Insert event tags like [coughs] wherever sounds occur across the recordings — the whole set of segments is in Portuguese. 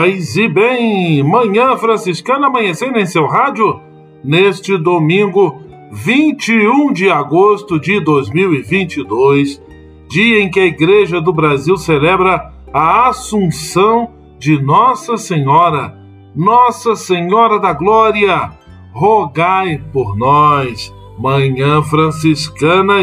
Paz e bem, manhã franciscana amanhecendo em seu rádio neste domingo 21 de agosto de 2022, dia em que a Igreja do Brasil celebra a Assunção de Nossa Senhora, Nossa Senhora da Glória, rogai por nós. Manhã franciscana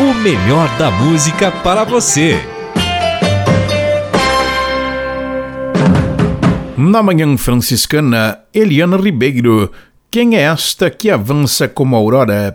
O melhor da música para você. Na manhã franciscana, Eliana Ribeiro. Quem é esta que avança como aurora?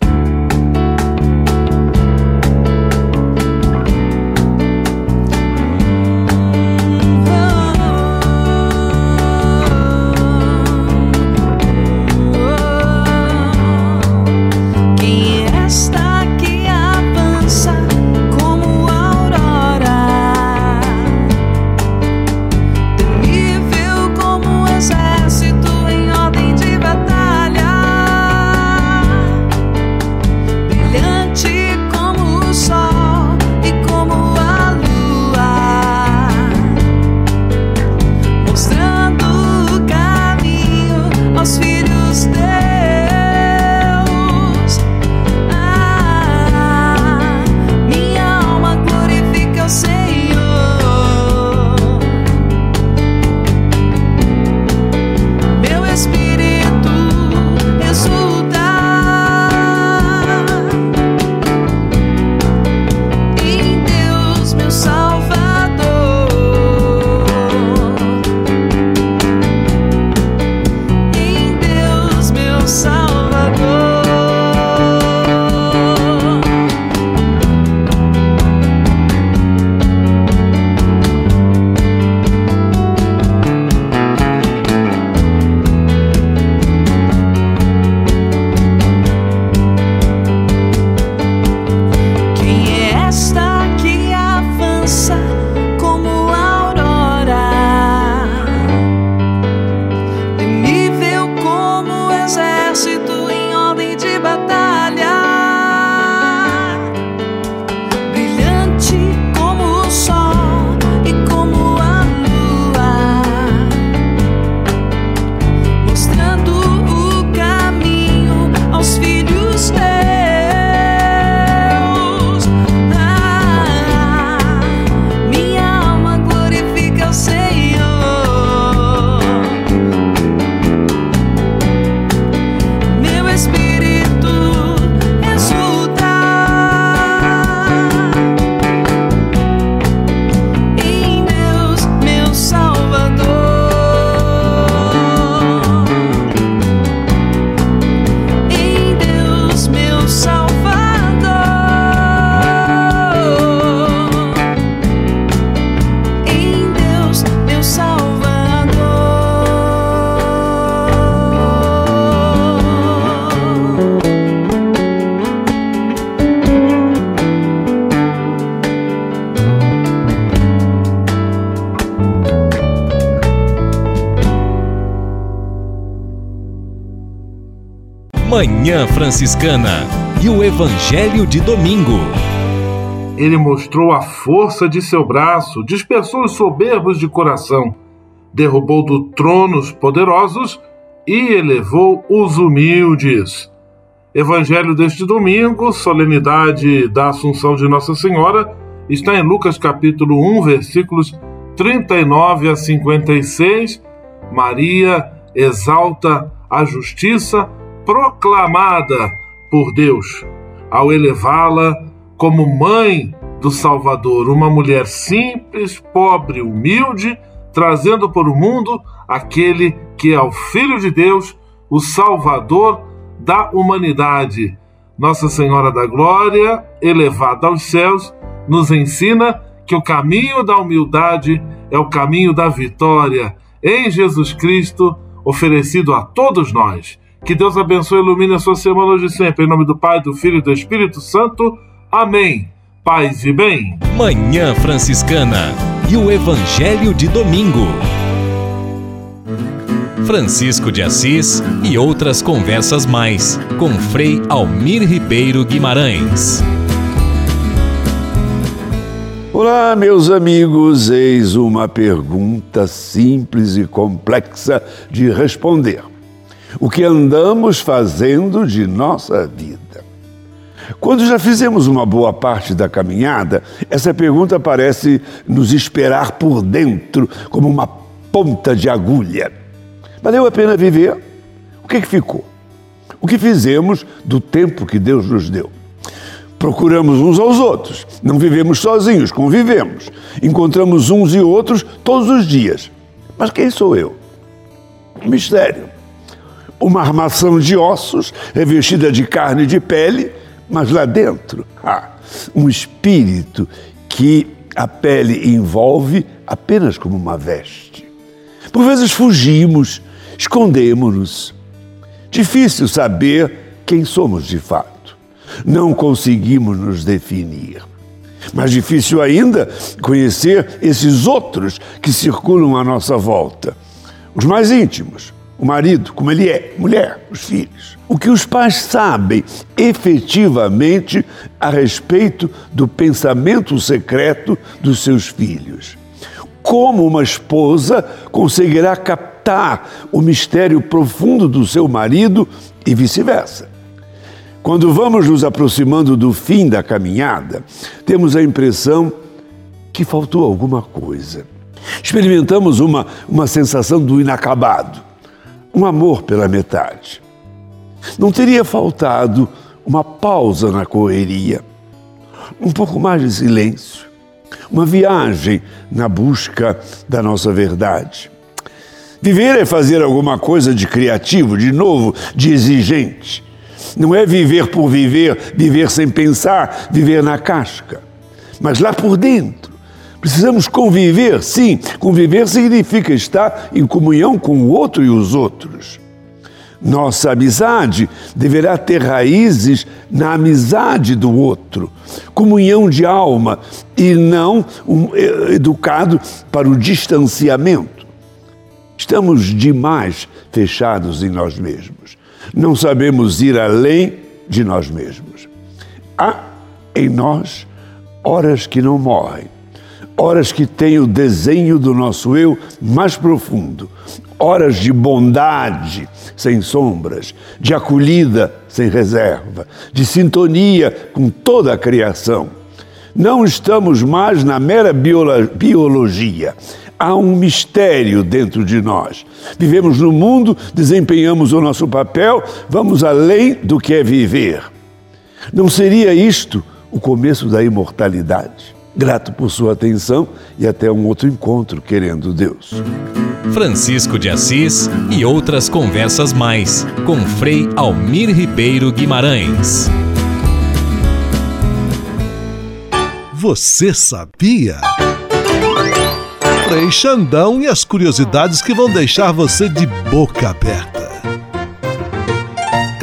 Manhã Franciscana e o Evangelho de Domingo. Ele mostrou a força de seu braço, dispersou os soberbos de coração, derrubou do trono os poderosos e elevou os humildes. Evangelho deste domingo, solenidade da Assunção de Nossa Senhora, está em Lucas capítulo 1, versículos 39 a 56. Maria exalta a justiça proclamada por Deus ao elevá-la como mãe do Salvador, uma mulher simples, pobre, humilde, trazendo para o mundo aquele que é o Filho de Deus, o Salvador da humanidade. Nossa Senhora da Glória, elevada aos céus, nos ensina que o caminho da humildade é o caminho da vitória em Jesus Cristo, oferecido a todos nós. Que Deus abençoe e ilumine a sua semana hoje e sempre. Em nome do Pai, do Filho e do Espírito Santo. Amém. Paz e bem. Manhã Franciscana e o Evangelho de Domingo. Francisco de Assis e outras conversas mais com Frei Almir Ribeiro Guimarães. Olá, meus amigos, eis uma pergunta simples e complexa de responder. O que andamos fazendo de nossa vida? Quando já fizemos uma boa parte da caminhada, essa pergunta parece nos esperar por dentro como uma ponta de agulha. Valeu a pena viver? O que, que ficou? O que fizemos do tempo que Deus nos deu? Procuramos uns aos outros, não vivemos sozinhos, convivemos. Encontramos uns e outros todos os dias. Mas quem sou eu? Mistério. Uma armação de ossos revestida de carne e de pele, mas lá dentro, ah, um espírito que a pele envolve apenas como uma veste. Por vezes fugimos, escondemos-nos. Difícil saber quem somos de fato não conseguimos nos definir. Mais difícil ainda conhecer esses outros que circulam à nossa volta. Os mais íntimos, o marido, como ele é, mulher, os filhos. O que os pais sabem efetivamente a respeito do pensamento secreto dos seus filhos. Como uma esposa conseguirá captar o mistério profundo do seu marido e vice-versa. Quando vamos nos aproximando do fim da caminhada, temos a impressão que faltou alguma coisa. Experimentamos uma, uma sensação do inacabado, um amor pela metade. Não teria faltado uma pausa na correria, um pouco mais de silêncio, uma viagem na busca da nossa verdade. Viver é fazer alguma coisa de criativo, de novo, de exigente não é viver por viver, viver sem pensar, viver na casca. Mas lá por dentro. Precisamos conviver, sim. Conviver significa estar em comunhão com o outro e os outros. Nossa amizade deverá ter raízes na amizade do outro, comunhão de alma e não um educado para o distanciamento. Estamos demais fechados em nós mesmos não sabemos ir além de nós mesmos. Há em nós horas que não morrem, horas que têm o desenho do nosso eu mais profundo, horas de bondade sem sombras, de acolhida sem reserva, de sintonia com toda a criação. Não estamos mais na mera biologia, há um mistério dentro de nós. Vivemos no mundo, desempenhamos o nosso papel, vamos além do que é viver. Não seria isto o começo da imortalidade? Grato por sua atenção e até um outro encontro, querendo Deus. Francisco de Assis e outras conversas mais com Frei Almir Ribeiro Guimarães. Você sabia? Frei Xandão e as curiosidades que vão deixar você de boca aberta.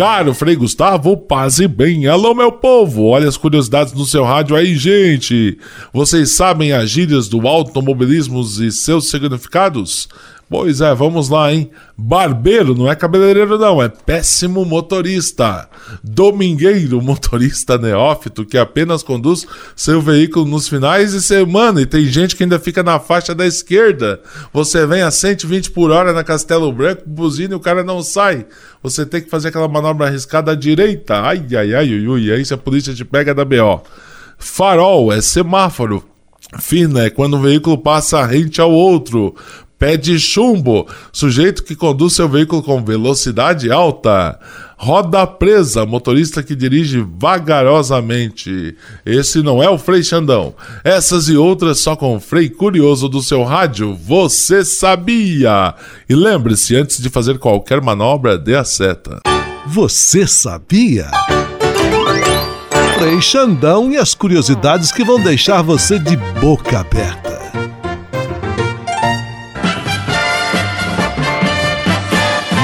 Caro Frei Gustavo, paz e bem. Alô, meu povo, olha as curiosidades no seu rádio aí, gente. Vocês sabem as gírias do automobilismo e seus significados? Pois é, vamos lá, hein? Barbeiro não é cabeleireiro, não, é péssimo motorista. Domingueiro, motorista neófito que apenas conduz seu veículo nos finais de semana e tem gente que ainda fica na faixa da esquerda. Você vem a 120 por hora na Castelo Branco, buzina e o cara não sai. Você tem que fazer aquela manobra arriscada à direita. Ai, ai, ai, ui, ui. Aí se a polícia te pega da BO. Farol é semáforo. Fina é quando um veículo passa rente ao outro. Pé de chumbo, sujeito que conduz seu veículo com velocidade alta. Roda presa, motorista que dirige vagarosamente. Esse não é o Frei Xandão. Essas e outras só com o Frei Curioso do seu rádio. Você sabia? E lembre-se, antes de fazer qualquer manobra, dê a seta. Você sabia? Frei Xandão e as curiosidades que vão deixar você de boca aberta.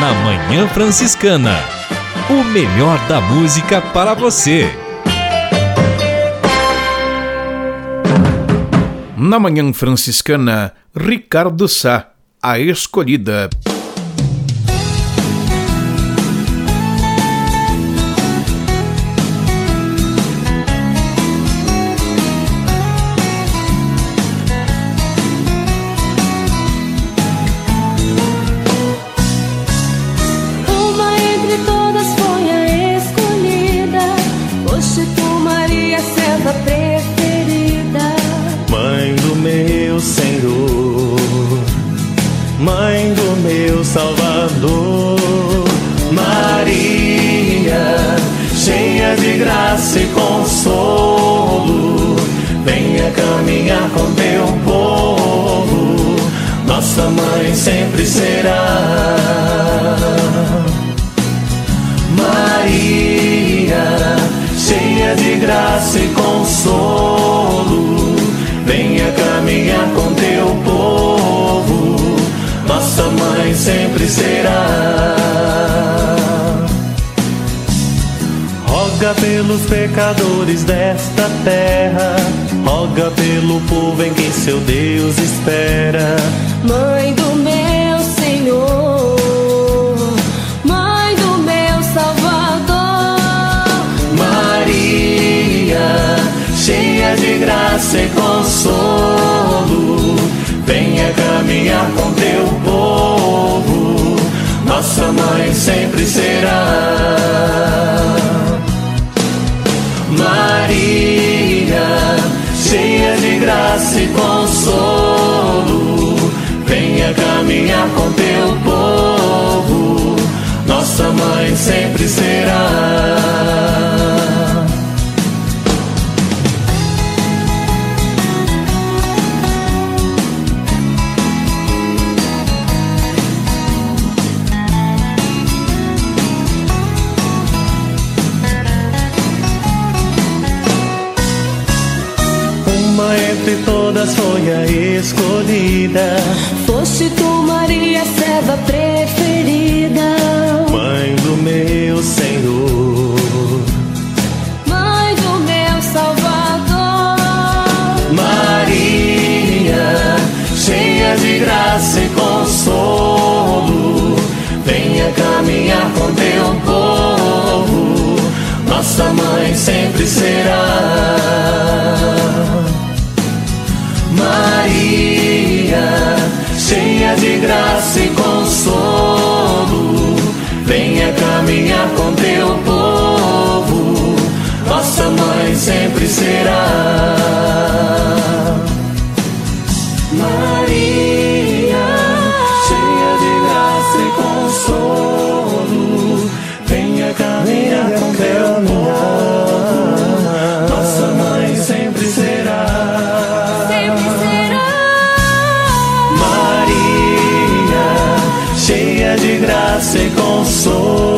Na Manhã Franciscana. O melhor da música para você. Na Manhã Franciscana, Ricardo Sá, a escolhida. Roga pelos pecadores desta terra, roga pelo povo em quem seu Deus espera. Mãe do meu e consolo,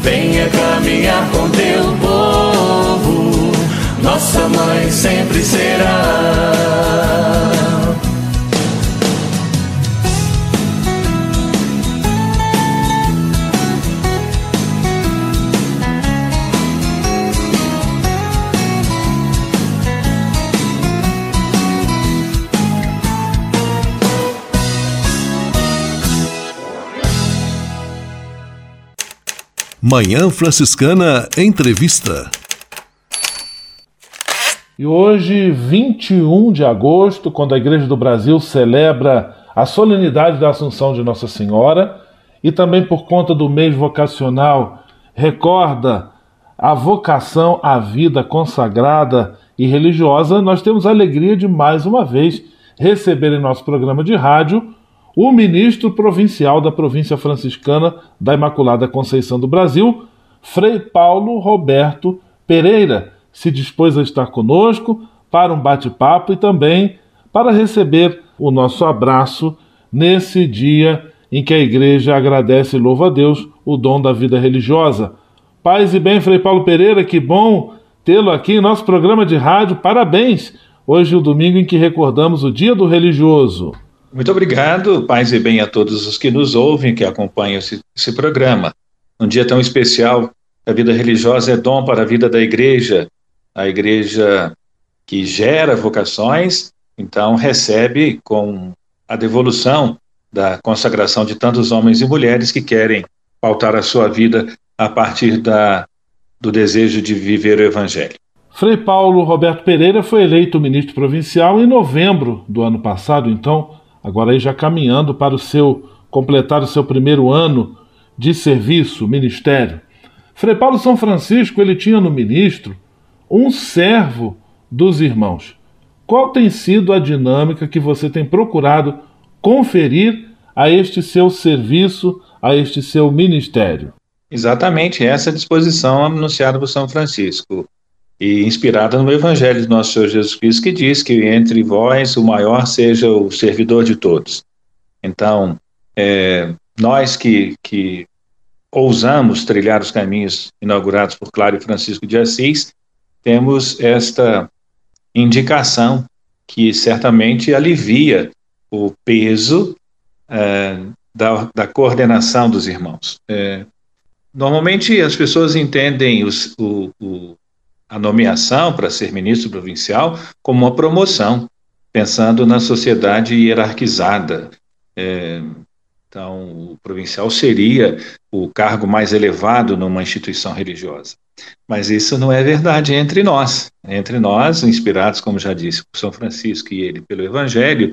venha caminhar com teu povo, nossa mãe sempre será. Manhã Franciscana Entrevista. E hoje, 21 de agosto, quando a Igreja do Brasil celebra a solenidade da Assunção de Nossa Senhora, e também por conta do mês vocacional, recorda a vocação à vida consagrada e religiosa, nós temos a alegria de mais uma vez receber em nosso programa de rádio o ministro provincial da província franciscana da Imaculada Conceição do Brasil, Frei Paulo Roberto Pereira, se dispôs a estar conosco para um bate-papo e também para receber o nosso abraço nesse dia em que a igreja agradece e louva a Deus o dom da vida religiosa. Paz e bem, Frei Paulo Pereira, que bom tê-lo aqui em nosso programa de rádio. Parabéns! Hoje é o domingo em que recordamos o Dia do Religioso. Muito obrigado, paz e bem a todos os que nos ouvem, que acompanham esse, esse programa. Um dia tão especial, a vida religiosa é dom para a vida da igreja, a igreja que gera vocações, então recebe com a devolução da consagração de tantos homens e mulheres que querem pautar a sua vida a partir da, do desejo de viver o Evangelho. Frei Paulo Roberto Pereira foi eleito ministro provincial em novembro do ano passado, então, agora aí já caminhando para o seu completar o seu primeiro ano de serviço, ministério. Frei Paulo São Francisco, ele tinha no ministro um servo dos irmãos. Qual tem sido a dinâmica que você tem procurado conferir a este seu serviço, a este seu ministério? Exatamente essa disposição anunciada por São Francisco e inspirada no Evangelho do nosso Senhor Jesus Cristo, que diz que entre vós o maior seja o servidor de todos. Então, é, nós que, que ousamos trilhar os caminhos inaugurados por Clário Francisco de Assis, temos esta indicação que certamente alivia o peso é, da, da, coordenação dos irmãos. É, normalmente as pessoas entendem os, o, a nomeação para ser ministro provincial como uma promoção, pensando na sociedade hierarquizada. É, então, o provincial seria o cargo mais elevado numa instituição religiosa. Mas isso não é verdade entre nós. Entre nós, inspirados, como já disse, por São Francisco e ele pelo Evangelho,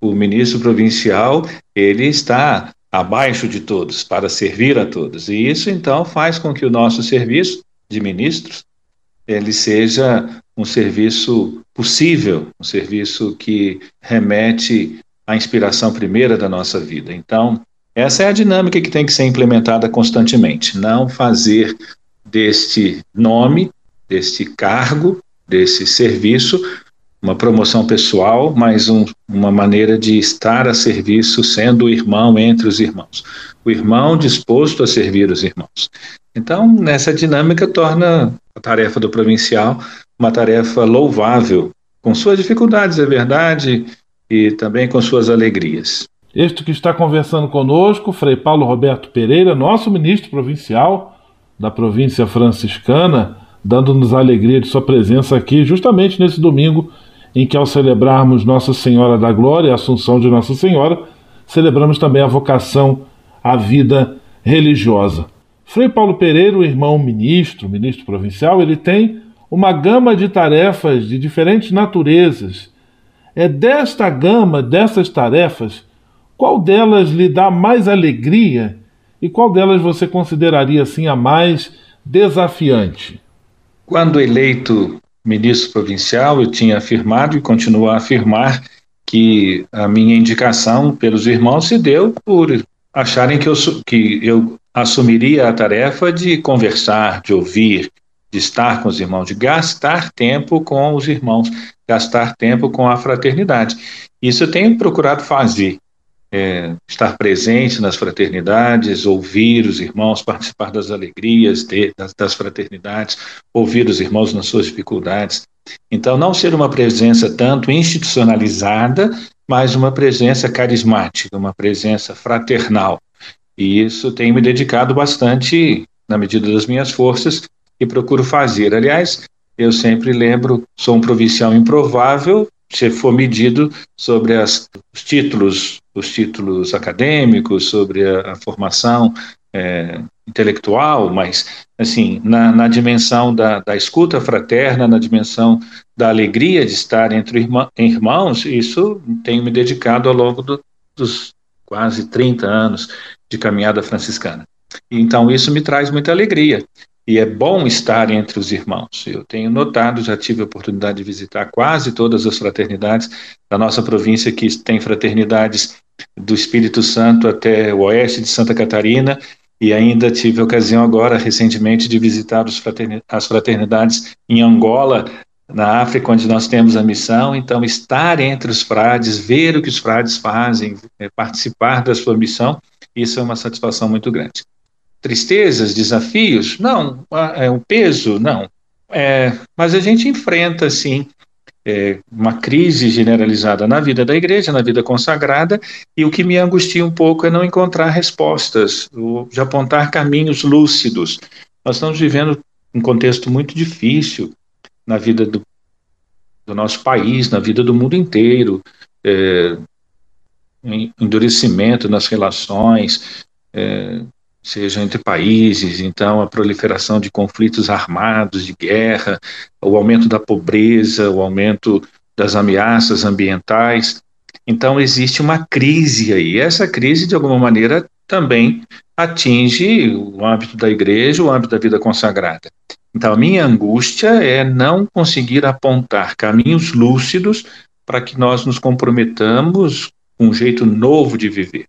o ministro provincial ele está abaixo de todos para servir a todos. E isso então faz com que o nosso serviço de ministros ele seja um serviço possível, um serviço que remete à inspiração primeira da nossa vida. Então, essa é a dinâmica que tem que ser implementada constantemente, não fazer deste nome, deste cargo, desse serviço, uma promoção pessoal, mas um, uma maneira de estar a serviço, sendo o irmão entre os irmãos. O irmão disposto a servir os irmãos. Então, nessa dinâmica, torna a tarefa do provincial uma tarefa louvável, com suas dificuldades, é verdade, e também com suas alegrias. Este que está conversando conosco, Frei Paulo Roberto Pereira, nosso ministro provincial, da província franciscana, dando-nos a alegria de sua presença aqui, justamente nesse domingo em que, ao celebrarmos Nossa Senhora da Glória, a Assunção de Nossa Senhora, celebramos também a vocação à vida religiosa. Frei Paulo Pereira, o irmão ministro, ministro provincial, ele tem uma gama de tarefas de diferentes naturezas. É desta gama, dessas tarefas, qual delas lhe dá mais alegria e qual delas você consideraria assim a mais desafiante? Quando eleito ministro provincial, eu tinha afirmado e continuo a afirmar que a minha indicação pelos irmãos se deu por acharem que eu, que eu assumiria a tarefa de conversar, de ouvir, de estar com os irmãos, de gastar tempo com os irmãos, gastar tempo com a fraternidade. Isso eu tenho procurado fazer é, estar presente nas fraternidades, ouvir os irmãos, participar das alegrias de, das, das, fraternidades, ouvir os irmãos nas suas dificuldades. Então, não ser uma presença tanto institucionalizada, mas uma presença carismática, uma presença fraternal. E isso tem me dedicado bastante, na medida das minhas forças, e procuro fazer. Aliás, eu sempre lembro, sou um provincial improvável, se for medido sobre as, os títulos, os títulos acadêmicos, sobre a, a formação é, intelectual, mas assim na, na dimensão da, da, escuta fraterna, na dimensão da alegria de estar entre irmã, irmãos, isso tenho me dedicado ao longo do, dos quase 30 anos de caminhada franciscana. Então isso me traz muita alegria e é bom estar entre os irmãos. Eu tenho notado, já tive a oportunidade de visitar quase todas as fraternidades da nossa província, que tem fraternidades do Espírito Santo até o oeste de Santa Catarina, e ainda tive a ocasião agora, recentemente, de visitar as fraternidades em Angola, na África, onde nós temos a missão. Então, estar entre os frades, ver o que os frades fazem, é, participar da sua missão, isso é uma satisfação muito grande tristezas, desafios? Não. É um peso? Não. É, mas a gente enfrenta, sim, é, uma crise generalizada na vida da igreja, na vida consagrada, e o que me angustia um pouco é não encontrar respostas, de apontar caminhos lúcidos. Nós estamos vivendo um contexto muito difícil na vida do, do nosso país, na vida do mundo inteiro. É, endurecimento nas relações, é, seja entre países, então a proliferação de conflitos armados, de guerra, o aumento da pobreza, o aumento das ameaças ambientais. Então existe uma crise aí. Essa crise, de alguma maneira, também atinge o âmbito da igreja, o âmbito da vida consagrada. Então a minha angústia é não conseguir apontar caminhos lúcidos para que nós nos comprometamos com um jeito novo de viver.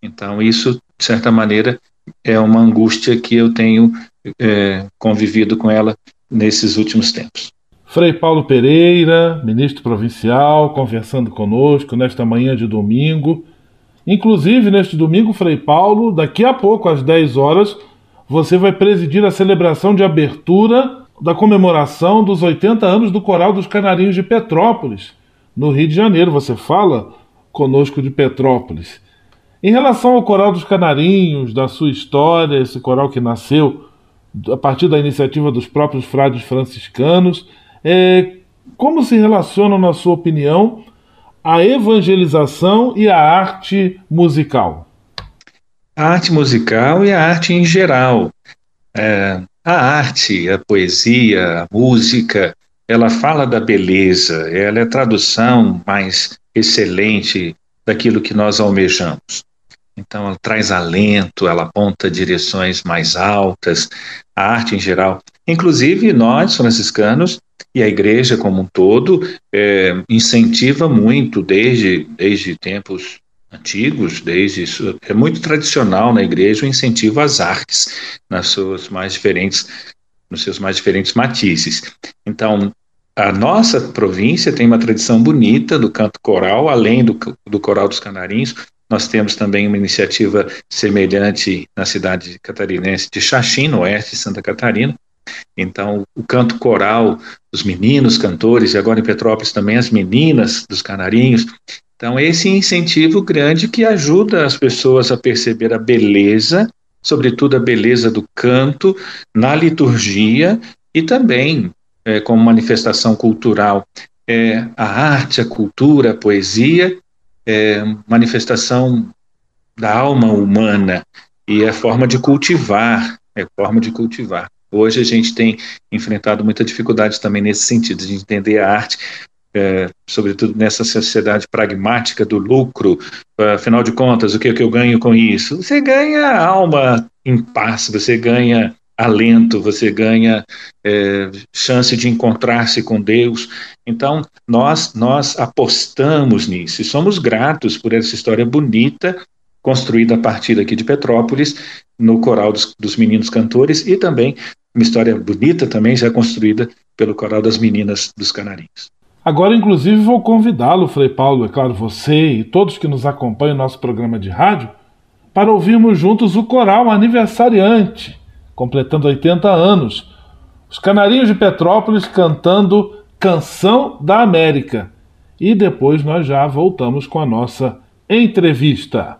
Então isso, de certa maneira, é uma angústia que eu tenho é, convivido com ela nesses últimos tempos. Frei Paulo Pereira, ministro provincial, conversando conosco nesta manhã de domingo. Inclusive, neste domingo, Frei Paulo, daqui a pouco, às 10 horas, você vai presidir a celebração de abertura da comemoração dos 80 anos do Coral dos Canarinhos de Petrópolis, no Rio de Janeiro. Você fala conosco de Petrópolis. Em relação ao Coral dos Canarinhos, da sua história, esse coral que nasceu a partir da iniciativa dos próprios frades franciscanos, é, como se relacionam, na sua opinião, a evangelização e a arte musical? A arte musical e a arte em geral. É, a arte, a poesia, a música, ela fala da beleza, ela é a tradução mais excelente daquilo que nós almejamos. Então, ela traz alento, ela aponta direções mais altas, a arte em geral. Inclusive, nós, franciscanos, e a igreja como um todo, é, incentiva muito, desde, desde tempos antigos, desde é muito tradicional na igreja o incentivo às artes, nas suas mais diferentes, nos seus mais diferentes matizes. Então, a nossa província tem uma tradição bonita do canto coral, além do, do coral dos canarinhos, nós temos também uma iniciativa semelhante na cidade catarinense de Xaxim, no oeste de Santa Catarina. Então, o canto coral dos meninos cantores, e agora em Petrópolis também as meninas dos canarinhos. Então, esse incentivo grande que ajuda as pessoas a perceber a beleza, sobretudo a beleza do canto, na liturgia e também é, como manifestação cultural. É, a arte, a cultura, a poesia é, manifestação da alma humana e é forma de cultivar, é forma de cultivar. Hoje a gente tem enfrentado muita dificuldade também nesse sentido, de entender a arte, é, sobretudo nessa sociedade pragmática do lucro. Afinal de contas, o que, é que eu ganho com isso? Você ganha alma em paz, você ganha alento, você ganha é, chance de encontrar-se com Deus. Então, nós, nós apostamos nisso e somos gratos por essa história bonita construída a partir aqui de Petrópolis, no Coral dos, dos Meninos Cantores, e também uma história bonita também já construída pelo Coral das Meninas dos Canarinhos. Agora, inclusive, vou convidá-lo, Frei Paulo, é claro, você e todos que nos acompanham no nosso programa de rádio, para ouvirmos juntos o coral aniversariante completando 80 anos. Os Canarinhos de Petrópolis cantando Canção da América. E depois nós já voltamos com a nossa entrevista.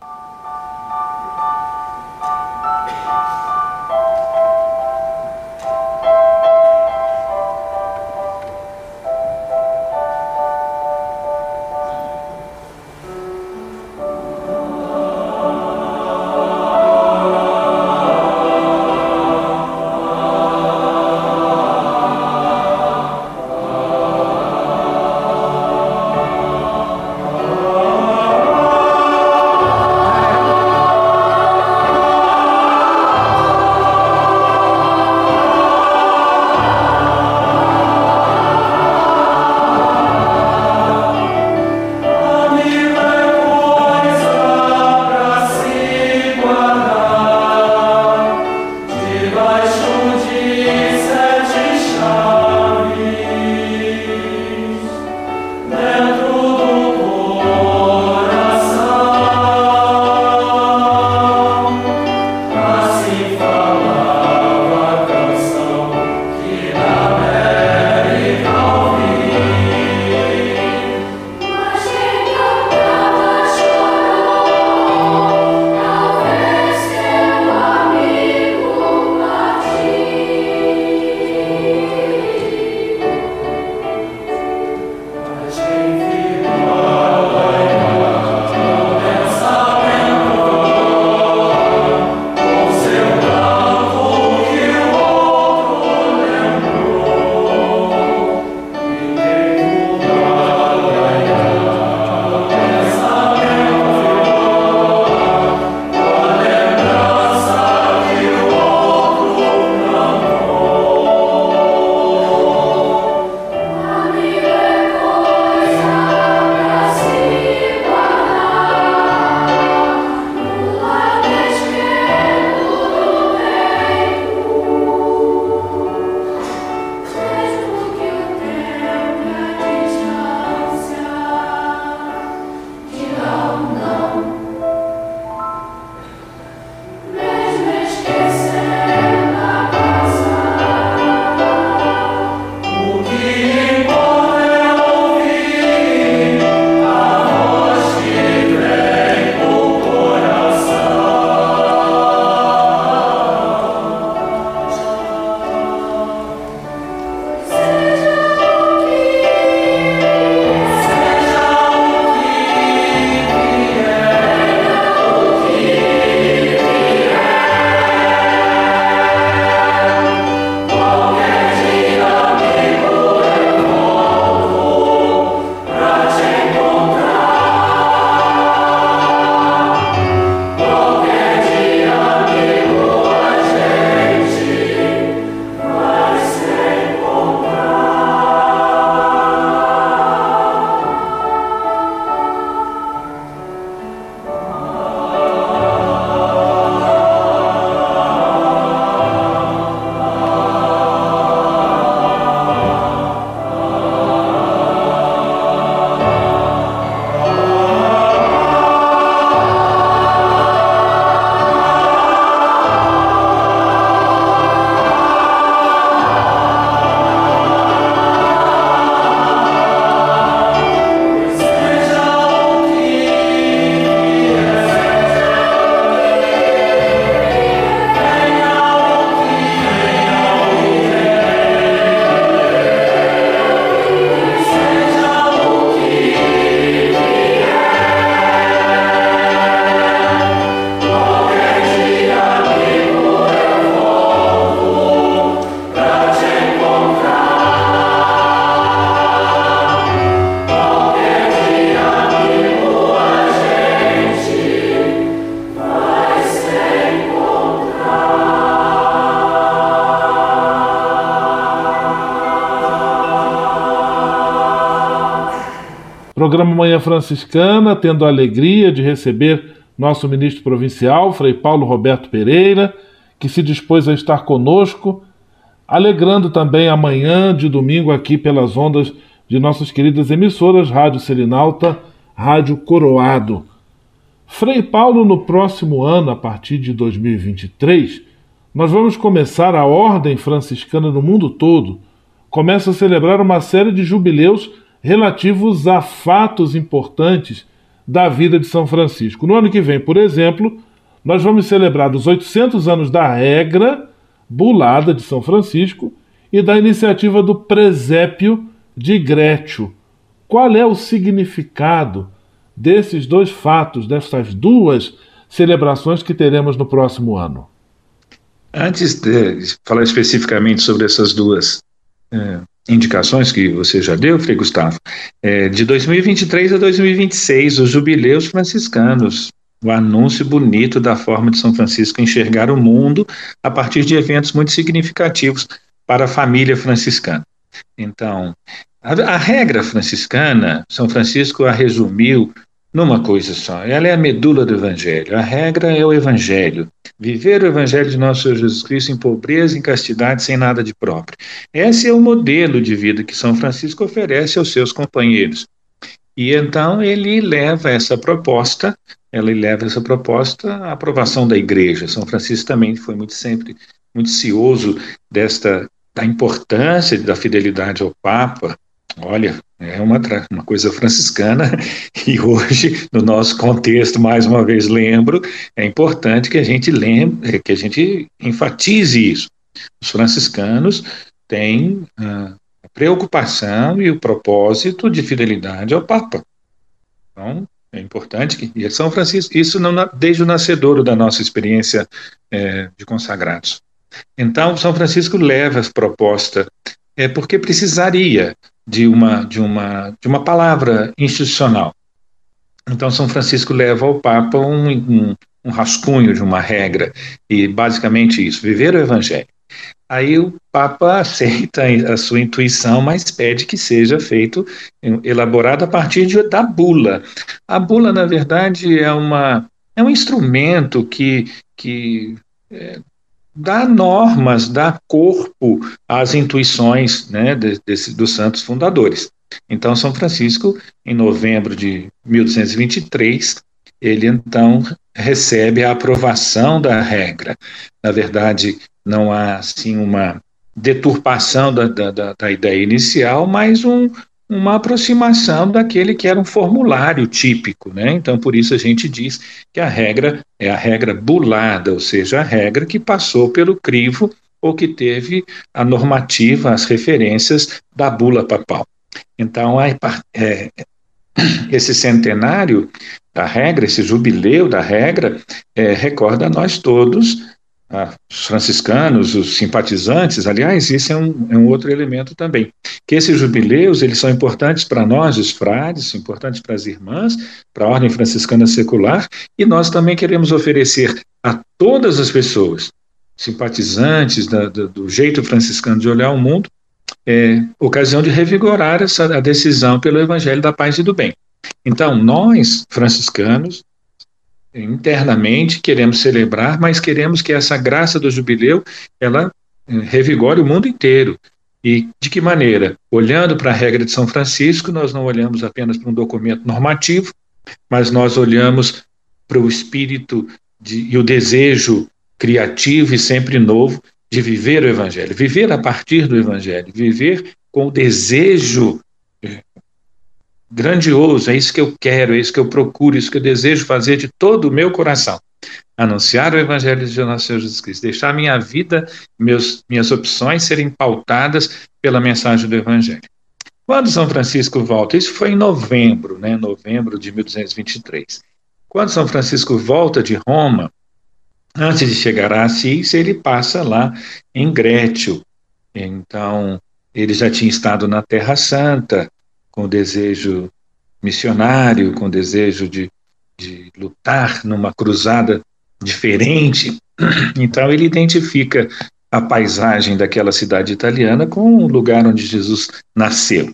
Programa Manhã Franciscana, tendo a alegria de receber nosso ministro provincial, Frei Paulo Roberto Pereira, que se dispôs a estar conosco, alegrando também amanhã de domingo aqui pelas ondas de nossas queridas emissoras Rádio Selinalta, Rádio Coroado. Frei Paulo, no próximo ano, a partir de 2023, nós vamos começar a Ordem Franciscana no mundo todo, começa a celebrar uma série de jubileus relativos a fatos importantes da vida de São Francisco. No ano que vem, por exemplo, nós vamos celebrar os 800 anos da regra bulada de São Francisco e da iniciativa do presépio de Grétio. Qual é o significado desses dois fatos, dessas duas celebrações que teremos no próximo ano? Antes de falar especificamente sobre essas duas é, indicações que você já deu, Frei Gustavo, é, de 2023 a 2026, os jubileus franciscanos, o anúncio bonito da forma de São Francisco enxergar o mundo a partir de eventos muito significativos para a família franciscana. Então, a, a regra franciscana, São Francisco a resumiu numa coisa só. Ela é a medula do Evangelho. A regra é o Evangelho. Viver o Evangelho de nosso Senhor Jesus Cristo em pobreza, em castidade, sem nada de próprio. Esse é o modelo de vida que São Francisco oferece aos seus companheiros. E então ele leva essa proposta, ela leva essa proposta à aprovação da igreja. São Francisco também foi muito sempre muito cioso desta da importância da fidelidade ao Papa, Olha, é uma, uma coisa franciscana [laughs] e hoje, no nosso contexto, mais uma vez lembro, é importante que a gente lembre, que a gente enfatize isso. Os franciscanos têm ah, a preocupação e o propósito de fidelidade ao Papa. Então, é importante que e São Francisco, isso não, desde o nascedouro da nossa experiência é, de consagrados. Então, São Francisco leva essa proposta é porque precisaria de uma, de uma, de uma palavra institucional. Então, São Francisco leva ao Papa um, um, um rascunho de uma regra, e basicamente isso: viver o Evangelho. Aí o Papa aceita a sua intuição, mas pede que seja feito, elaborado a partir de, da bula. A bula, na verdade, é, uma, é um instrumento que, que é, dá normas, dá corpo às intuições né, de, dos santos fundadores. Então, São Francisco, em novembro de 1223, ele então recebe a aprovação da regra. Na verdade, não há assim uma deturpação da, da, da ideia inicial, mas um, uma aproximação daquele que era um formulário típico, né? Então, por isso a gente diz que a regra é a regra bulada, ou seja, a regra que passou pelo crivo ou que teve a normativa, as referências da bula papal. Então, é, [coughs] esse centenário da regra, esse jubileu da regra, é, recorda a nós todos os franciscanos, os simpatizantes, aliás, isso é um, é um outro elemento também, que esses jubileus, eles são importantes para nós, os frades, são importantes para as irmãs, para a ordem franciscana secular, e nós também queremos oferecer a todas as pessoas, simpatizantes da, do, do jeito franciscano de olhar o mundo, é, ocasião de revigorar essa a decisão pelo Evangelho da paz e do bem. Então, nós, franciscanos, internamente queremos celebrar, mas queremos que essa graça do jubileu ela eh, revigore o mundo inteiro. E de que maneira? Olhando para a regra de São Francisco, nós não olhamos apenas para um documento normativo, mas nós olhamos para o espírito de, e o desejo criativo e sempre novo de viver o Evangelho, viver a partir do Evangelho, viver com o desejo grandioso, é isso que eu quero, é isso que eu procuro, é isso que eu desejo fazer de todo o meu coração. Anunciar o Evangelho de nosso Senhor Jesus Cristo, deixar minha vida, meus, minhas opções serem pautadas pela mensagem do Evangelho. Quando São Francisco volta, isso foi em novembro, né, novembro de 1223. Quando São Francisco volta de Roma, antes de chegar a Assis, ele passa lá em Grétio. Então, ele já tinha estado na Terra Santa, com desejo missionário, com desejo de, de lutar numa cruzada diferente. [clears throat] Então ele identifica a paisagem daquela cidade italiana com o lugar onde Jesus nasceu.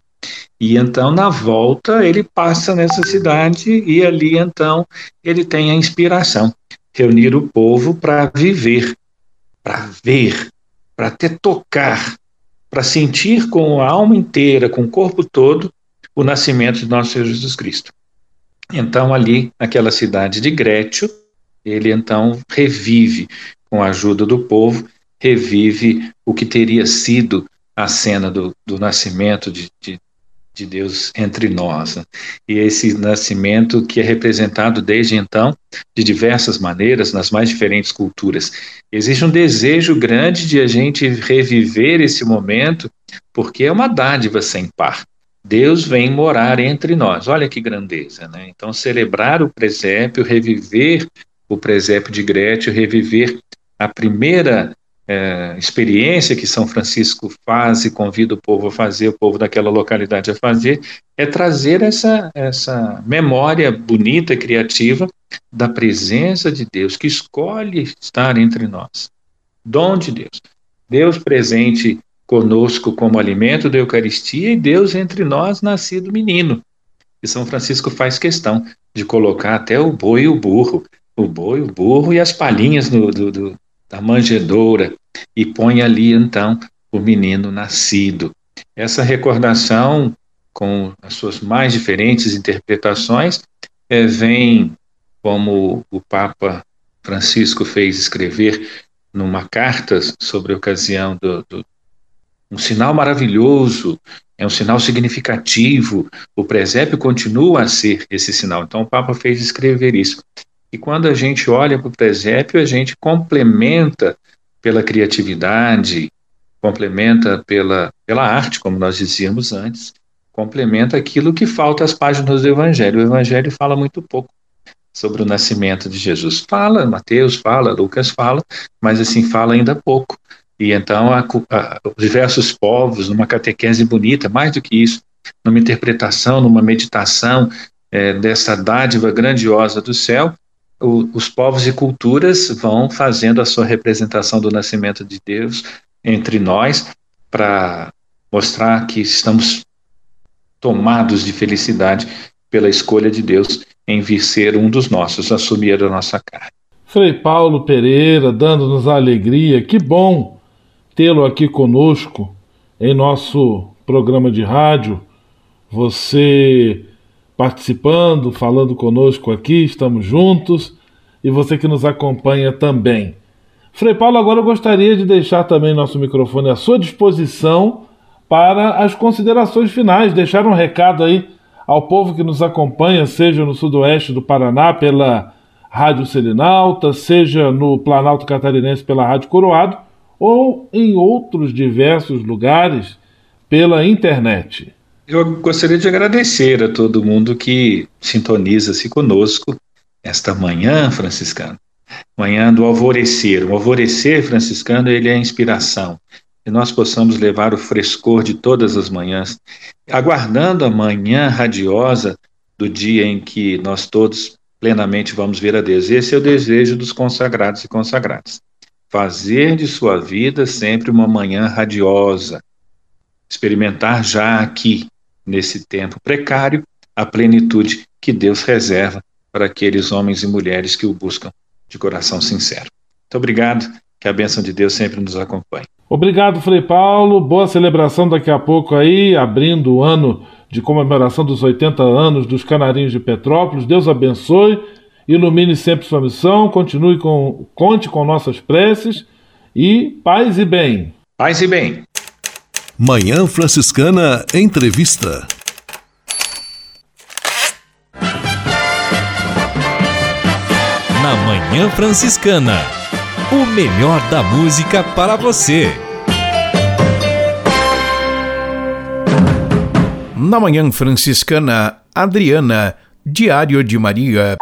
E então, na volta, ele passa nessa cidade e ali, então, ele tem a inspiração. Reunir o povo para viver, para ver, para ter tocar, para sentir com a alma inteira, com o corpo todo, o nascimento de nosso Senhor Jesus Cristo. Então, ali, naquela cidade de Grétio, ele então revive, com a ajuda do povo, revive o que teria sido a cena do, do nascimento de, de, de Deus entre nós. Né? E esse nascimento que é representado desde então de diversas maneiras, nas mais diferentes culturas. Existe um desejo grande de a gente reviver esse momento, porque é uma dádiva sem par. Deus vem morar entre nós. Olha que grandeza, né? Então, celebrar o presépio, reviver o presépio de Grétio, reviver a primeira é, experiência que São Francisco faz e convida o povo a fazer, o povo daquela localidade a fazer, é trazer essa, essa memória bonita, criativa, da presença de Deus, que escolhe estar entre nós. Dom de Deus. Deus presente conosco como alimento da Eucaristia e Deus entre nós, nascido menino. E São Francisco faz questão de colocar até o boi e o burro, o boi, o burro e as palhinhas do, do, da manjedoura, e põe ali então o menino nascido. Essa recordação, com as suas mais diferentes interpretações, é, vem, como o Papa Francisco fez escrever numa carta sobre a ocasião do, do um sinal maravilhoso, é um sinal significativo. O presépio continua a ser esse sinal. Então, o Papa fez escrever isso. E quando a gente olha para o presépio, a gente complementa pela criatividade, complementa pela, pela arte, como nós dizíamos antes, complementa aquilo que falta às páginas do Evangelho. O Evangelho fala muito pouco sobre o nascimento de Jesus. Fala, Mateus fala, Lucas fala, mas assim, fala ainda pouco. E então a, a, os diversos povos, numa catequese bonita, mais do que isso, numa interpretação, numa meditação é, dessa dádiva grandiosa do céu, o, os povos e culturas vão fazendo a sua representação do nascimento de Deus entre nós para mostrar que estamos tomados de felicidade pela escolha de Deus em vir ser um dos nossos, assumir a nossa carne. Frei Paulo Pereira, dando-nos a alegria, que bom tê-lo aqui conosco em nosso programa de rádio. Você participando, falando conosco aqui, estamos juntos e você que nos acompanha também. Frei Paulo, agora eu gostaria de deixar também nosso microfone à sua disposição para as considerações finais, deixar um recado aí ao povo que nos acompanha, seja no sudoeste do Paraná pela Rádio Selinalta, seja no Planalto Catarinense pela Rádio Coroado, ou em outros diversos lugares pela internet. Eu gostaria de agradecer a todo mundo que sintoniza-se conosco esta manhã, franciscano, manhã do alvorecer. O alvorecer franciscano ele é a inspiração, que nós possamos levar o frescor de todas as manhãs, aguardando a manhã radiosa do dia em que nós todos plenamente vamos ver a Deus. Esse é o desejo dos consagrados e consagradas fazer de sua vida sempre uma manhã radiosa, experimentar já aqui, nesse tempo precário, a plenitude que Deus reserva para aqueles homens e mulheres que o buscam de coração sincero. Muito obrigado, que a bênção de Deus sempre nos acompanhe. Obrigado, Frei Paulo. Boa celebração daqui a pouco aí, abrindo o ano de comemoração dos 80 anos dos Canarinhos de Petrópolis. Deus abençoe ilumine sempre sua missão, continue com, conte com nossas preces e paz e bem. Paz e bem. Manhã Franciscana Entrevista. Na Manhã Franciscana, o melhor da música para você. Na Manhã Franciscana, Adriana, Diário de Maria.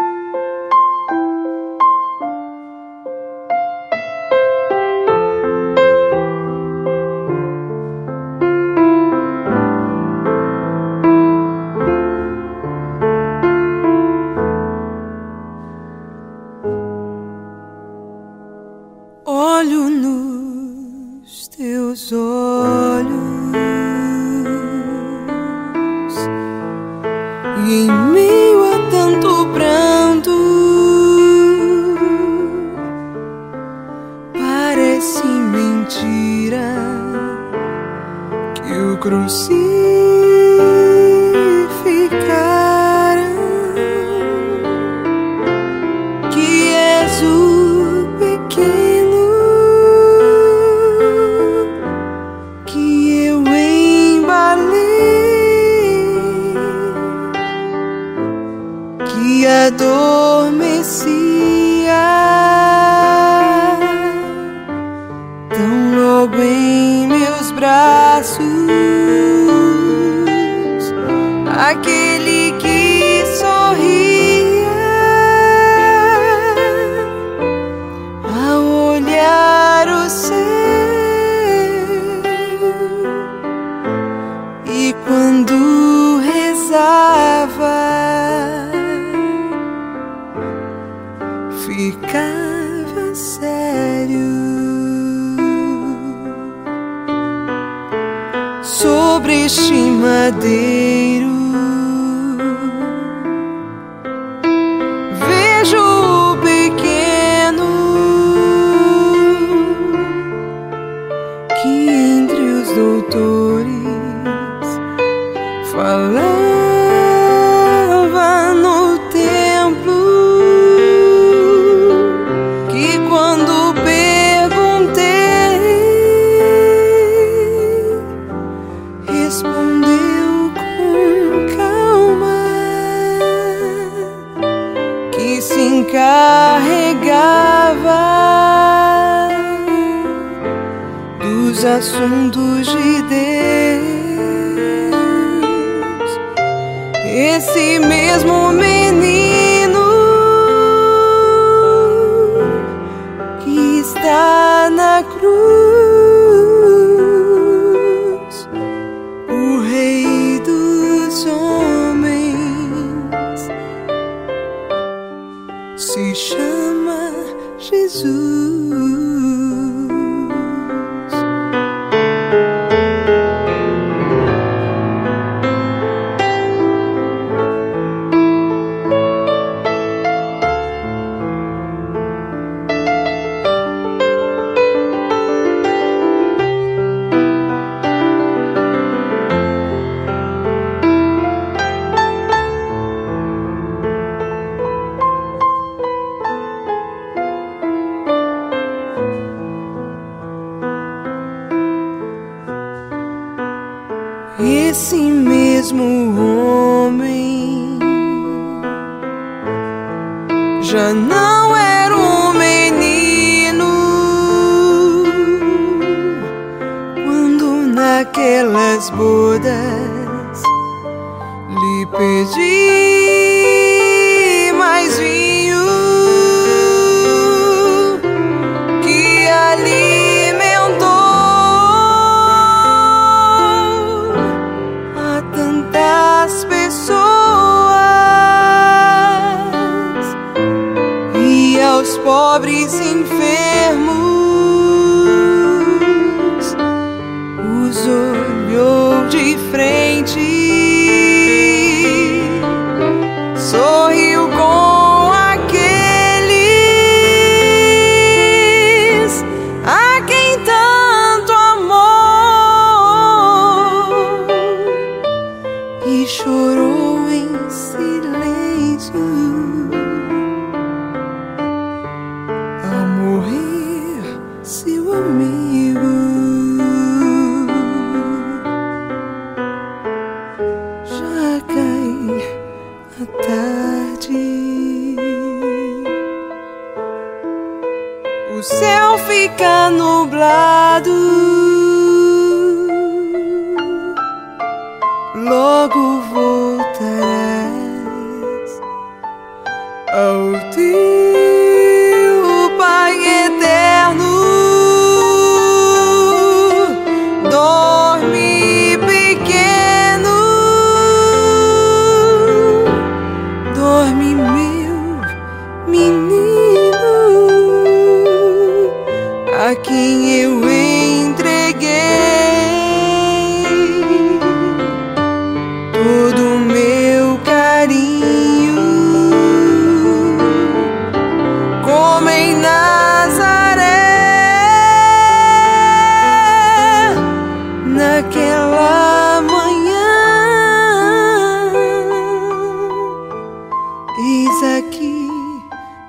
Aqui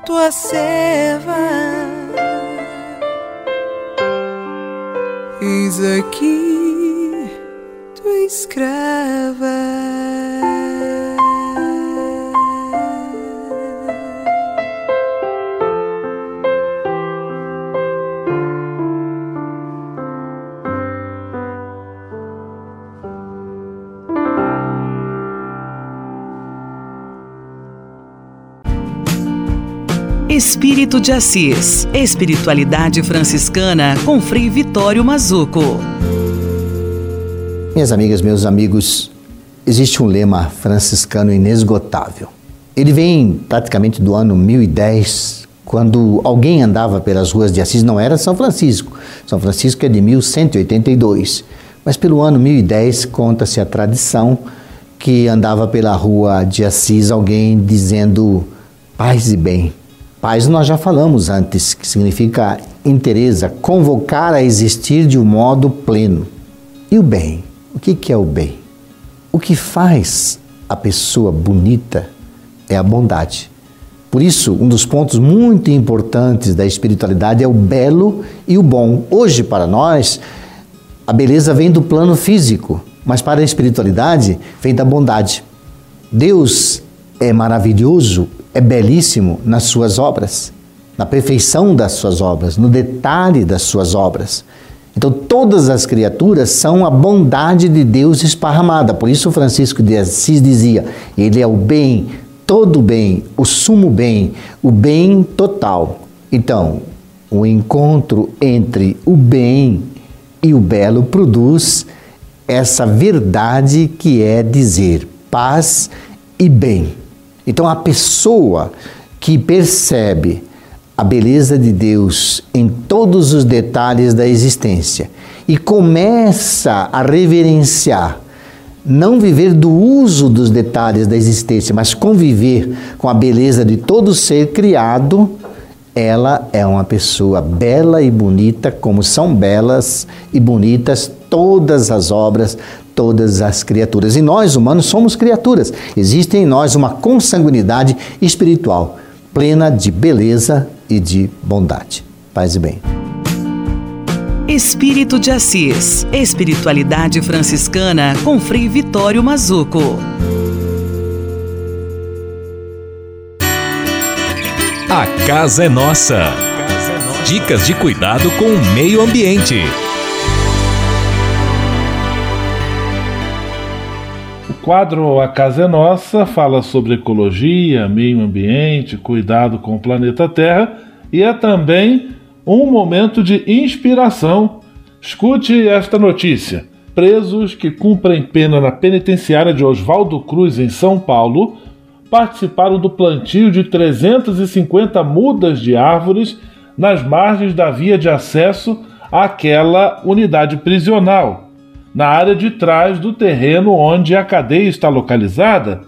tua serva. Eis aqui tua escrava. Espírito de Assis. Espiritualidade franciscana com Frei Vitório Mazuco. Minhas amigas, meus amigos, existe um lema franciscano inesgotável. Ele vem praticamente do ano 1010, quando alguém andava pelas ruas de Assis, não era São Francisco. São Francisco é de 1182. Mas pelo ano 1010 conta-se a tradição que andava pela rua de Assis alguém dizendo paz e bem. Paz nós já falamos antes, que significa interesa, convocar a existir de um modo pleno. E o bem? O que, é o bem? O que faz a pessoa bonita é a bondade. Por isso, um dos pontos muito importantes da espiritualidade é o belo e o bom. Hoje, para nós, a beleza vem do plano físico, mas para a espiritualidade vem da bondade. Deus é maravilhoso é belíssimo nas suas obras, na perfeição das suas obras, no detalhe das suas obras. Então, todas as criaturas são a bondade de Deus esparramada. Por isso, Francisco de Assis dizia: Ele é o bem, todo bem, o sumo bem, o bem total. Então, o encontro entre o bem e o belo produz essa verdade que é dizer paz e bem. Então, a pessoa que percebe a beleza de Deus em todos os detalhes da existência e começa a reverenciar, não viver do uso dos detalhes da existência, mas conviver com a beleza de todo ser criado, ela é uma pessoa bela e bonita, como são belas e bonitas todas as obras, todas as criaturas. E nós, humanos, somos criaturas. Existe em nós uma consanguinidade espiritual, plena de beleza e de bondade. Paz e bem. Espírito de Assis. Espiritualidade franciscana com Frei Vitório Mazuco. A casa é nossa. Dicas de cuidado com o meio ambiente. Quadro A Casa é Nossa fala sobre ecologia, meio ambiente, cuidado com o planeta Terra e é também um momento de inspiração. Escute esta notícia. Presos que cumprem pena na penitenciária de Oswaldo Cruz, em São Paulo, participaram do plantio de 350 mudas de árvores nas margens da via de acesso àquela unidade prisional na área de trás do terreno onde a cadeia está localizada,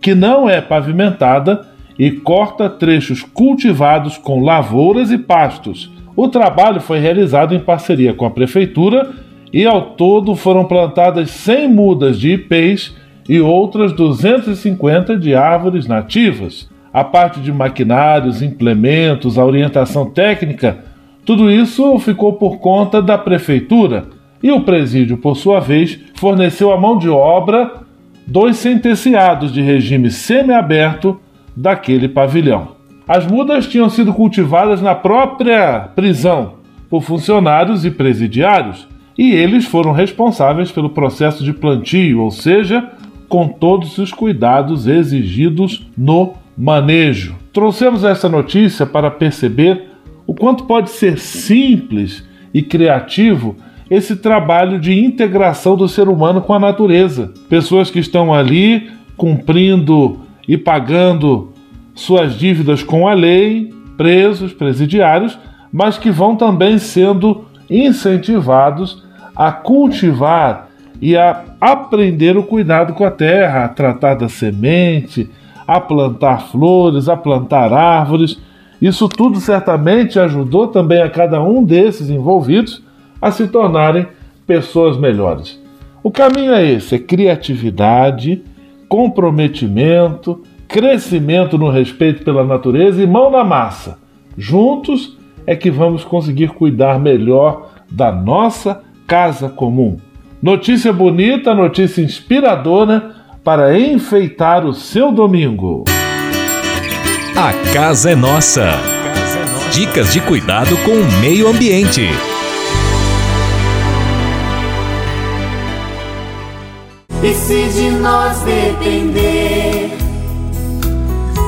que não é pavimentada e corta trechos cultivados com lavouras e pastos. O trabalho foi realizado em parceria com a prefeitura e ao todo foram plantadas 100 mudas de ipês e outras 250 de árvores nativas. A parte de maquinários, implementos, a orientação técnica, tudo isso ficou por conta da prefeitura e o presídio, por sua vez, forneceu a mão de obra dos sentenciados de regime semiaberto daquele pavilhão. As mudas tinham sido cultivadas na própria prisão por funcionários e presidiários, e eles foram responsáveis pelo processo de plantio, ou seja, com todos os cuidados exigidos no manejo. Trouxemos essa notícia para perceber o quanto pode ser simples e criativo esse trabalho de integração do ser humano com a natureza. Pessoas que estão ali cumprindo e pagando suas dívidas com a lei, presos, presidiários, mas que vão também sendo incentivados a cultivar e a aprender o cuidado com a terra, a tratar da semente, a plantar flores, a plantar árvores. Isso tudo certamente ajudou também a cada um desses envolvidos a se tornarem pessoas melhores. O caminho é esse: é criatividade, comprometimento, crescimento no respeito pela natureza e mão na massa. Juntos é que vamos conseguir cuidar melhor da nossa casa comum. Notícia bonita, notícia inspiradora para enfeitar o seu domingo. A casa é nossa. Dicas de cuidado com o meio ambiente. E se de nós depender,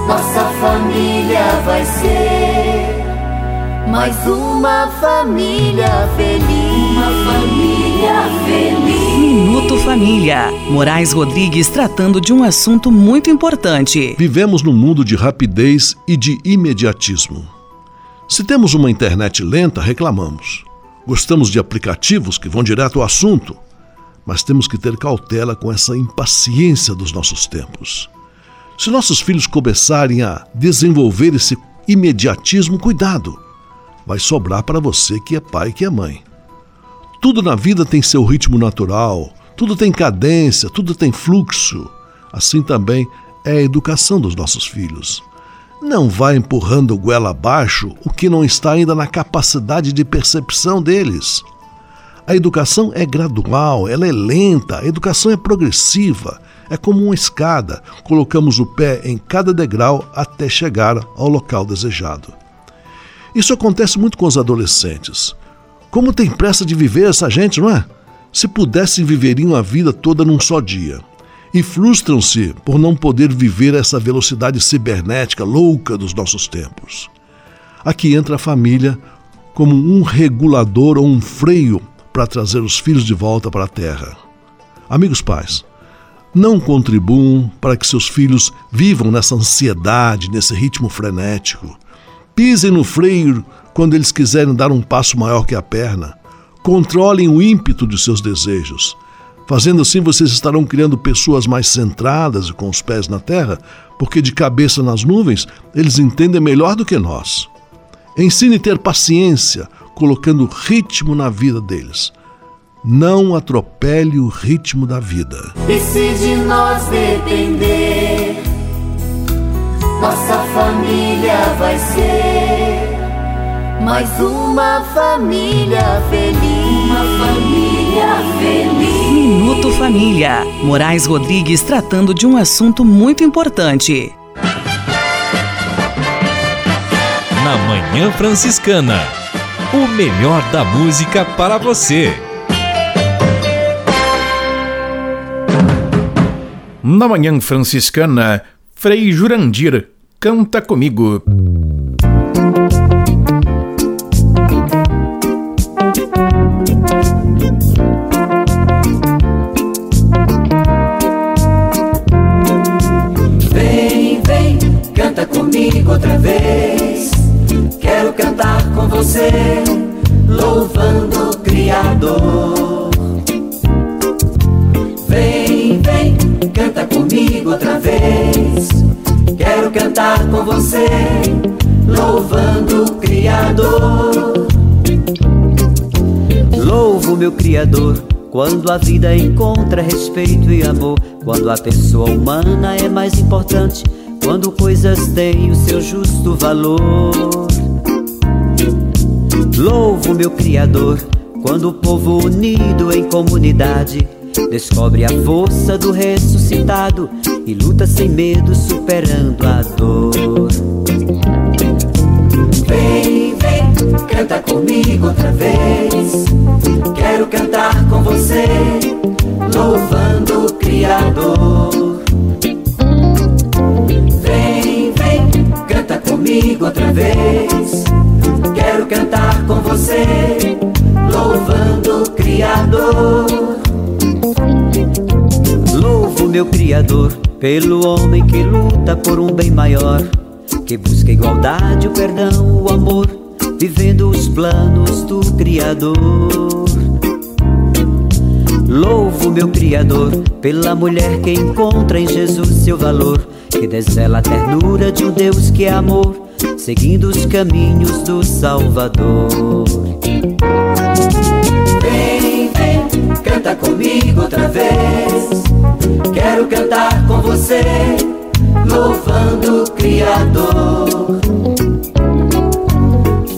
nossa família vai ser mais uma família feliz. Uma família feliz. Minuto Família. Moraes Rodrigues tratando de um assunto muito importante. Vivemos num mundo de rapidez e de imediatismo. Se temos uma internet lenta, reclamamos. Gostamos de aplicativos que vão direto ao assunto mas temos que ter cautela com essa impaciência dos nossos tempos. Se nossos filhos começarem a desenvolver esse imediatismo, cuidado, vai sobrar para você que é pai e que é mãe. Tudo na vida tem seu ritmo natural, tudo tem cadência, tudo tem fluxo. Assim também é a educação dos nossos filhos. Não vá empurrando goela abaixo o que não está ainda na capacidade de percepção deles. A educação é gradual, ela é lenta, a educação é progressiva, é como uma escada, colocamos o pé em cada degrau até chegar ao local desejado. Isso acontece muito com os adolescentes. Como tem pressa de viver essa gente, não é? Se pudessem, viveriam a vida toda num só dia. E frustram-se por não poder viver essa velocidade cibernética louca dos nossos tempos. Aqui entra a família como um regulador ou um freio para trazer os filhos de volta para a terra. Amigos pais, não contribuam para que seus filhos vivam nessa ansiedade, nesse ritmo frenético. Pisem no freio quando eles quiserem dar um passo maior que a perna. Controlem o ímpeto de seus desejos. Fazendo assim, vocês estarão criando pessoas mais centradas e com os pés na terra, porque de cabeça nas nuvens eles entendem melhor do que nós. Ensine ter paciência, colocando ritmo na vida deles. Não atropele o ritmo da vida. E se de nós depender, nossa família vai ser mais uma família feliz. Uma família feliz. Minuto Família. Moraes Rodrigues tratando de um assunto muito importante. Na Manhã Franciscana o melhor da música para você. Na Manhã Franciscana, Frei Jurandir canta comigo. Cantar com você, louvando o Criador. Louvo meu Criador. Quando a vida encontra respeito e amor, quando a pessoa humana é mais importante, quando coisas têm o seu justo valor. Louvo meu Criador quando o povo unido em comunidade descobre a força do ressuscitado e luta sem medo, superando a dor. Vem, vem, canta comigo outra vez. Quero cantar com você, louvando o Criador. Vem, vem, canta comigo outra vez. Quero cantar com você, louvando o Criador. Louvo meu Criador pelo homem que luta por um bem maior, que busca igualdade, o perdão, o amor, vivendo os planos do Criador. Louvo meu Criador pela mulher que encontra em Jesus seu valor, que desvela a ternura de um Deus que é amor, seguindo os caminhos do Salvador. Vem, vem, canta comigo outra vez. Quero cantar com você, louvando o Criador.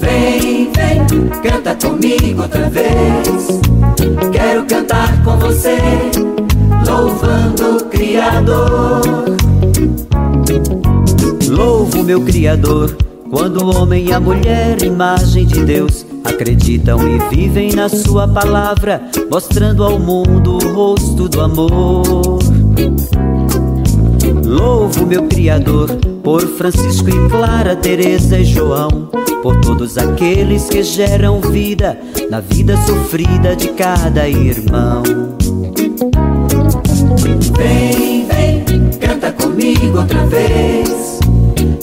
Vem, vem, canta comigo outra vez. Quero cantar com você, louvando o Criador. Louvo meu Criador, quando o homem e a mulher, imagem de Deus, acreditam e vivem na Sua palavra, mostrando ao mundo o rosto do amor. Louvo meu Criador por Francisco e Clara, Teresa e João, por todos aqueles que geram vida na vida sofrida de cada irmão. Vem, vem, canta comigo outra vez.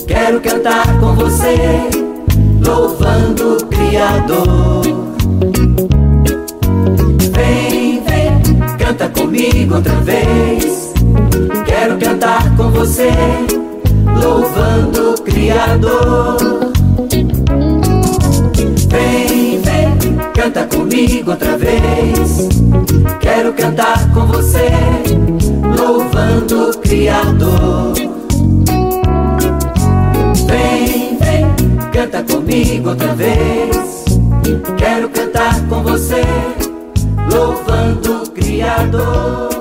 Quero cantar com você, louvando o Criador. Vem, vem, canta comigo outra vez. Quero cantar com você, louvando o Criador. Vem, vem, canta comigo outra vez. Quero cantar com você, louvando o Criador. Vem, vem, canta comigo outra vez. Quero cantar com você, louvando o Criador.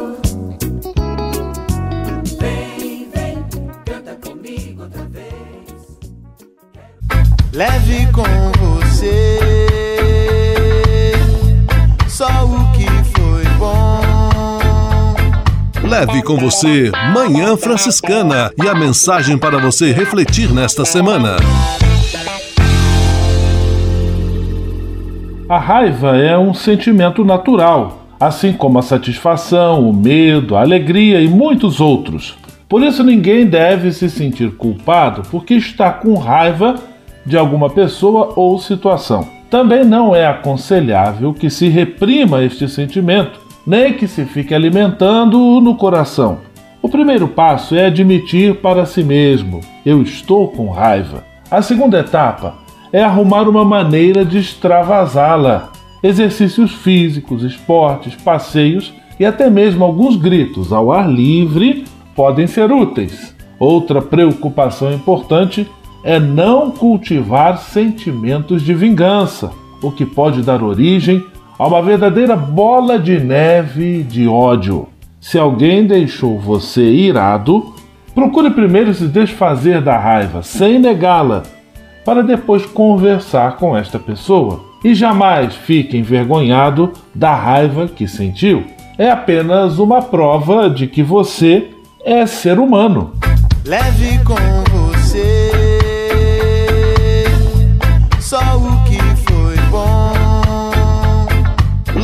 Leve com você só o que foi bom. Leve com você Manhã Franciscana e a mensagem para você refletir nesta semana. A raiva é um sentimento natural, assim como a satisfação, o medo, a alegria e muitos outros. Por isso, ninguém deve se sentir culpado porque está com raiva de alguma pessoa ou situação. Também não é aconselhável que se reprima este sentimento, nem que se fique alimentando-o no coração. O primeiro passo é admitir para si mesmo: eu estou com raiva. A segunda etapa é arrumar uma maneira de extravasá-la. Exercícios físicos, esportes, passeios e até mesmo alguns gritos ao ar livre podem ser úteis. Outra preocupação importante é não cultivar sentimentos de vingança, o que pode dar origem a uma verdadeira bola de neve de ódio. Se alguém deixou você irado, procure primeiro se desfazer da raiva, sem negá-la, para depois conversar com esta pessoa. E jamais fique envergonhado da raiva que sentiu. É apenas uma prova de que você é ser humano. Leve com